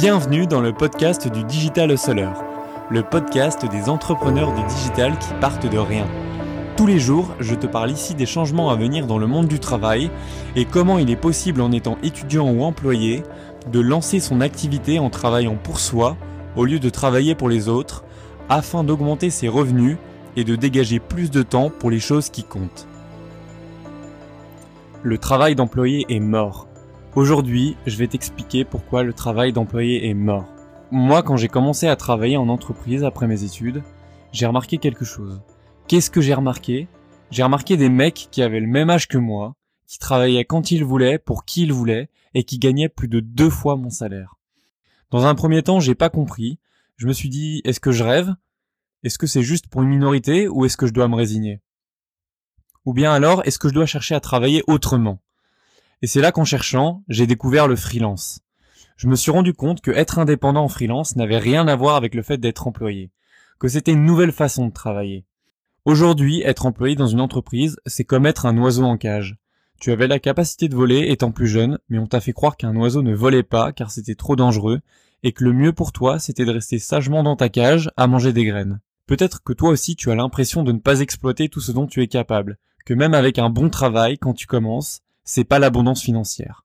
Bienvenue dans le podcast du Digital Hustler, le podcast des entrepreneurs du digital qui partent de rien. Tous les jours, je te parle ici des changements à venir dans le monde du travail et comment il est possible en étant étudiant ou employé de lancer son activité en travaillant pour soi au lieu de travailler pour les autres afin d'augmenter ses revenus et de dégager plus de temps pour les choses qui comptent. Le travail d'employé est mort. Aujourd'hui, je vais t'expliquer pourquoi le travail d'employé est mort. Moi, quand j'ai commencé à travailler en entreprise après mes études, j'ai remarqué quelque chose. Qu'est-ce que j'ai remarqué? J'ai remarqué des mecs qui avaient le même âge que moi, qui travaillaient quand ils voulaient, pour qui ils voulaient, et qui gagnaient plus de deux fois mon salaire. Dans un premier temps, j'ai pas compris. Je me suis dit, est-ce que je rêve? Est-ce que c'est juste pour une minorité ou est-ce que je dois me résigner? Ou bien alors, est-ce que je dois chercher à travailler autrement? Et c'est là qu'en cherchant, j'ai découvert le freelance. Je me suis rendu compte que être indépendant en freelance n'avait rien à voir avec le fait d'être employé, que c'était une nouvelle façon de travailler. Aujourd'hui, être employé dans une entreprise, c'est comme être un oiseau en cage. Tu avais la capacité de voler étant plus jeune, mais on t'a fait croire qu'un oiseau ne volait pas car c'était trop dangereux, et que le mieux pour toi c'était de rester sagement dans ta cage à manger des graines. Peut-être que toi aussi tu as l'impression de ne pas exploiter tout ce dont tu es capable, que même avec un bon travail quand tu commences, c'est pas l'abondance financière.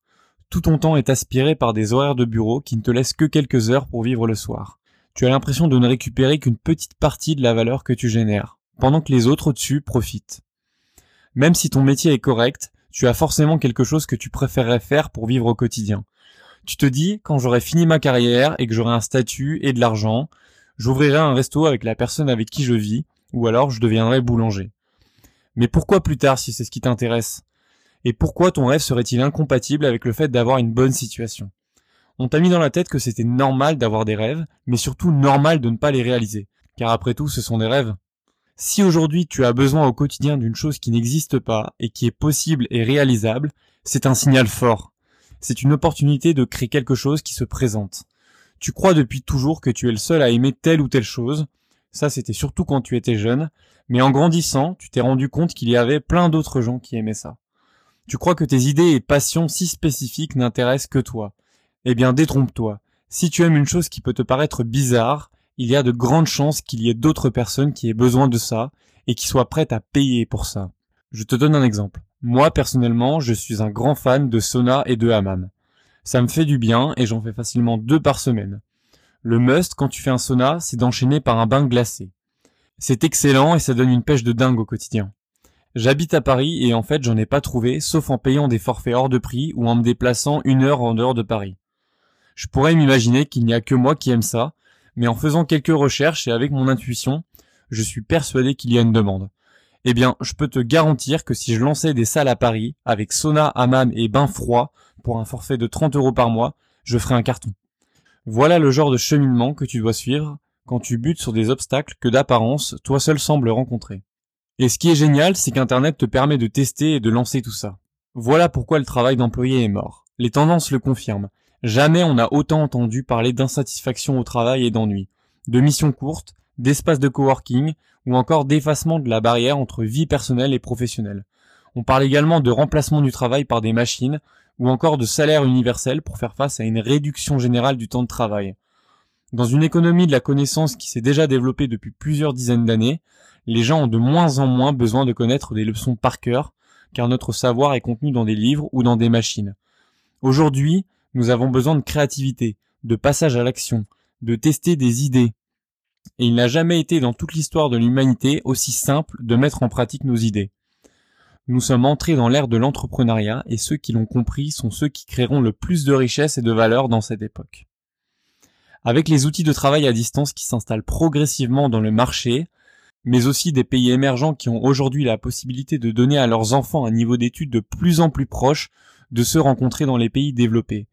Tout ton temps est aspiré par des horaires de bureau qui ne te laissent que quelques heures pour vivre le soir. Tu as l'impression de ne récupérer qu'une petite partie de la valeur que tu génères, pendant que les autres au-dessus profitent. Même si ton métier est correct, tu as forcément quelque chose que tu préférerais faire pour vivre au quotidien. Tu te dis, quand j'aurai fini ma carrière et que j'aurai un statut et de l'argent, j'ouvrirai un resto avec la personne avec qui je vis, ou alors je deviendrai boulanger. Mais pourquoi plus tard si c'est ce qui t'intéresse? Et pourquoi ton rêve serait-il incompatible avec le fait d'avoir une bonne situation? On t'a mis dans la tête que c'était normal d'avoir des rêves, mais surtout normal de ne pas les réaliser, car après tout ce sont des rêves. Si aujourd'hui tu as besoin au quotidien d'une chose qui n'existe pas et qui est possible et réalisable, c'est un signal fort. C'est une opportunité de créer quelque chose qui se présente. Tu crois depuis toujours que tu es le seul à aimer telle ou telle chose, ça c'était surtout quand tu étais jeune, mais en grandissant, tu t'es rendu compte qu'il y avait plein d'autres gens qui aimaient ça. Tu crois que tes idées et passions si spécifiques n'intéressent que toi. Eh bien, détrompe-toi. Si tu aimes une chose qui peut te paraître bizarre, il y a de grandes chances qu'il y ait d'autres personnes qui aient besoin de ça et qui soient prêtes à payer pour ça. Je te donne un exemple. Moi, personnellement, je suis un grand fan de sauna et de hammam. Ça me fait du bien et j'en fais facilement deux par semaine. Le must quand tu fais un sauna, c'est d'enchaîner par un bain glacé. C'est excellent et ça donne une pêche de dingue au quotidien. J'habite à Paris et en fait j'en ai pas trouvé, sauf en payant des forfaits hors de prix ou en me déplaçant une heure en dehors de Paris. Je pourrais m'imaginer qu'il n'y a que moi qui aime ça, mais en faisant quelques recherches et avec mon intuition, je suis persuadé qu'il y a une demande. Eh bien, je peux te garantir que si je lançais des salles à Paris, avec sauna, hammam et bain froid, pour un forfait de 30 euros par mois, je ferais un carton. Voilà le genre de cheminement que tu dois suivre quand tu butes sur des obstacles que d'apparence toi seul sembles rencontrer. Et ce qui est génial, c'est qu'Internet te permet de tester et de lancer tout ça. Voilà pourquoi le travail d'employé est mort. Les tendances le confirment. Jamais on n'a autant entendu parler d'insatisfaction au travail et d'ennui, de missions courtes, d'espaces de coworking ou encore d'effacement de la barrière entre vie personnelle et professionnelle. On parle également de remplacement du travail par des machines ou encore de salaire universel pour faire face à une réduction générale du temps de travail. Dans une économie de la connaissance qui s'est déjà développée depuis plusieurs dizaines d'années, les gens ont de moins en moins besoin de connaître des leçons par cœur, car notre savoir est contenu dans des livres ou dans des machines. Aujourd'hui, nous avons besoin de créativité, de passage à l'action, de tester des idées. Et il n'a jamais été dans toute l'histoire de l'humanité aussi simple de mettre en pratique nos idées. Nous sommes entrés dans l'ère de l'entrepreneuriat et ceux qui l'ont compris sont ceux qui créeront le plus de richesse et de valeur dans cette époque. Avec les outils de travail à distance qui s'installent progressivement dans le marché, mais aussi des pays émergents qui ont aujourd'hui la possibilité de donner à leurs enfants un niveau d'études de plus en plus proche de ceux rencontrés dans les pays développés.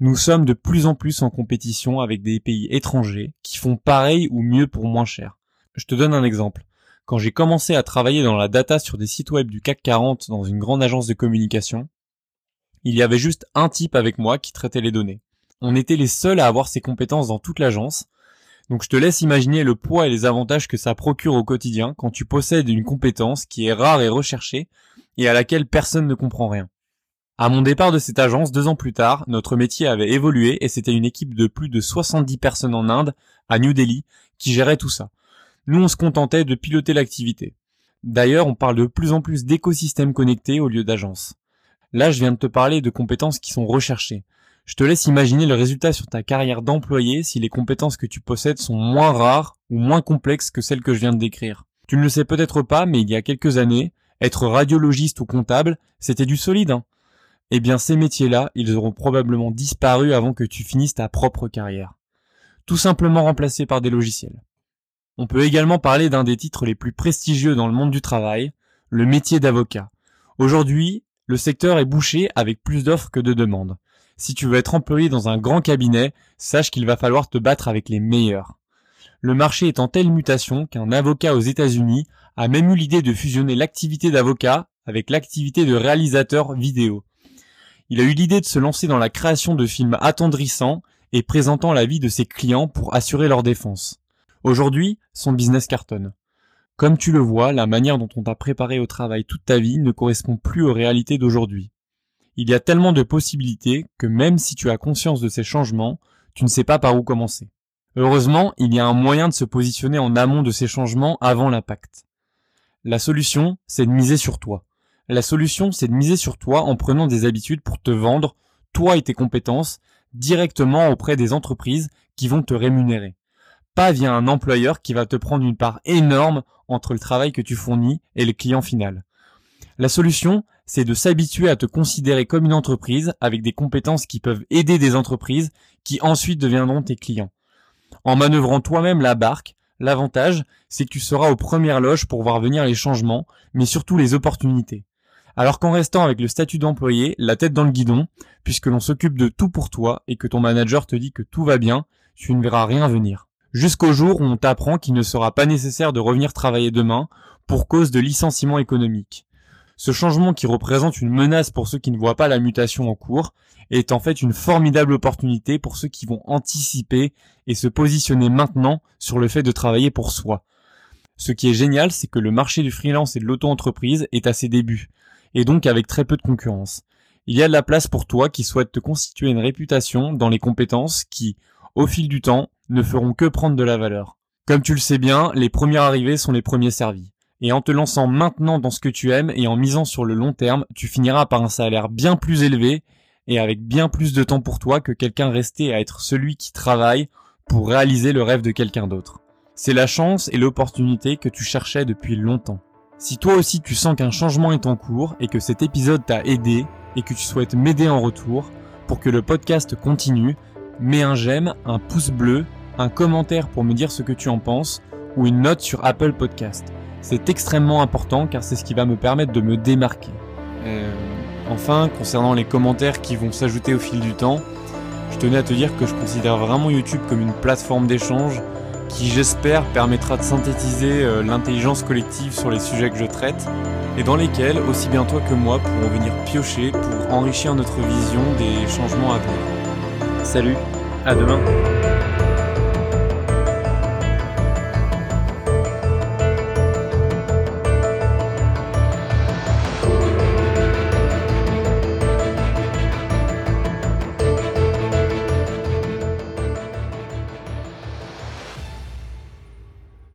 Nous sommes de plus en plus en compétition avec des pays étrangers qui font pareil ou mieux pour moins cher. Je te donne un exemple. Quand j'ai commencé à travailler dans la data sur des sites web du CAC 40 dans une grande agence de communication, il y avait juste un type avec moi qui traitait les données. On était les seuls à avoir ces compétences dans toute l'agence, donc je te laisse imaginer le poids et les avantages que ça procure au quotidien quand tu possèdes une compétence qui est rare et recherchée et à laquelle personne ne comprend rien. À mon départ de cette agence, deux ans plus tard, notre métier avait évolué et c'était une équipe de plus de 70 personnes en Inde, à New Delhi, qui gérait tout ça. Nous, on se contentait de piloter l'activité. D'ailleurs, on parle de plus en plus d'écosystèmes connectés au lieu d'agences. Là, je viens de te parler de compétences qui sont recherchées. Je te laisse imaginer le résultat sur ta carrière d'employé si les compétences que tu possèdes sont moins rares ou moins complexes que celles que je viens de décrire. Tu ne le sais peut-être pas, mais il y a quelques années, être radiologiste ou comptable, c'était du solide. Hein. eh bien, ces métiers-là, ils auront probablement disparu avant que tu finisses ta propre carrière. Tout simplement remplacés par des logiciels. On peut également parler d'un des titres les plus prestigieux dans le monde du travail, le métier d'avocat. Aujourd'hui, le secteur est bouché avec plus d'offres que de demandes. Si tu veux être employé dans un grand cabinet, sache qu'il va falloir te battre avec les meilleurs. Le marché est en telle mutation qu'un avocat aux États-Unis a même eu l'idée de fusionner l'activité d'avocat avec l'activité de réalisateur vidéo. Il a eu l'idée de se lancer dans la création de films attendrissants et présentant la vie de ses clients pour assurer leur défense. Aujourd'hui, son business cartonne. Comme tu le vois, la manière dont on t'a préparé au travail toute ta vie ne correspond plus aux réalités d'aujourd'hui. Il y a tellement de possibilités que même si tu as conscience de ces changements, tu ne sais pas par où commencer. Heureusement, il y a un moyen de se positionner en amont de ces changements avant l'impact. La solution, c'est de miser sur toi. La solution, c'est de miser sur toi en prenant des habitudes pour te vendre, toi et tes compétences, directement auprès des entreprises qui vont te rémunérer. Pas via un employeur qui va te prendre une part énorme entre le travail que tu fournis et le client final. La solution, c'est de s'habituer à te considérer comme une entreprise avec des compétences qui peuvent aider des entreprises qui ensuite deviendront tes clients. En manœuvrant toi-même la barque, l'avantage, c'est que tu seras aux premières loges pour voir venir les changements, mais surtout les opportunités. Alors qu'en restant avec le statut d'employé, la tête dans le guidon, puisque l'on s'occupe de tout pour toi et que ton manager te dit que tout va bien, tu ne verras rien venir. Jusqu'au jour où on t'apprend qu'il ne sera pas nécessaire de revenir travailler demain pour cause de licenciement économique. Ce changement qui représente une menace pour ceux qui ne voient pas la mutation en cours est en fait une formidable opportunité pour ceux qui vont anticiper et se positionner maintenant sur le fait de travailler pour soi. Ce qui est génial, c'est que le marché du freelance et de l'auto-entreprise est à ses débuts, et donc avec très peu de concurrence. Il y a de la place pour toi qui souhaite te constituer une réputation dans les compétences qui, au fil du temps, ne feront que prendre de la valeur. Comme tu le sais bien, les premiers arrivés sont les premiers servis. Et en te lançant maintenant dans ce que tu aimes et en misant sur le long terme, tu finiras par un salaire bien plus élevé et avec bien plus de temps pour toi que quelqu'un resté à être celui qui travaille pour réaliser le rêve de quelqu'un d'autre. C'est la chance et l'opportunité que tu cherchais depuis longtemps. Si toi aussi tu sens qu'un changement est en cours et que cet épisode t'a aidé et que tu souhaites m'aider en retour pour que le podcast continue, mets un j'aime, un pouce bleu, un commentaire pour me dire ce que tu en penses ou une note sur Apple Podcast. C'est extrêmement important car c'est ce qui va me permettre de me démarquer. Euh, enfin, concernant les commentaires qui vont s'ajouter au fil du temps, je tenais à te dire que je considère vraiment YouTube comme une plateforme d'échange qui j'espère permettra de synthétiser euh, l'intelligence collective sur les sujets que je traite et dans lesquels aussi bien toi que moi pourrons venir piocher pour enrichir notre vision des changements à venir. Salut, à demain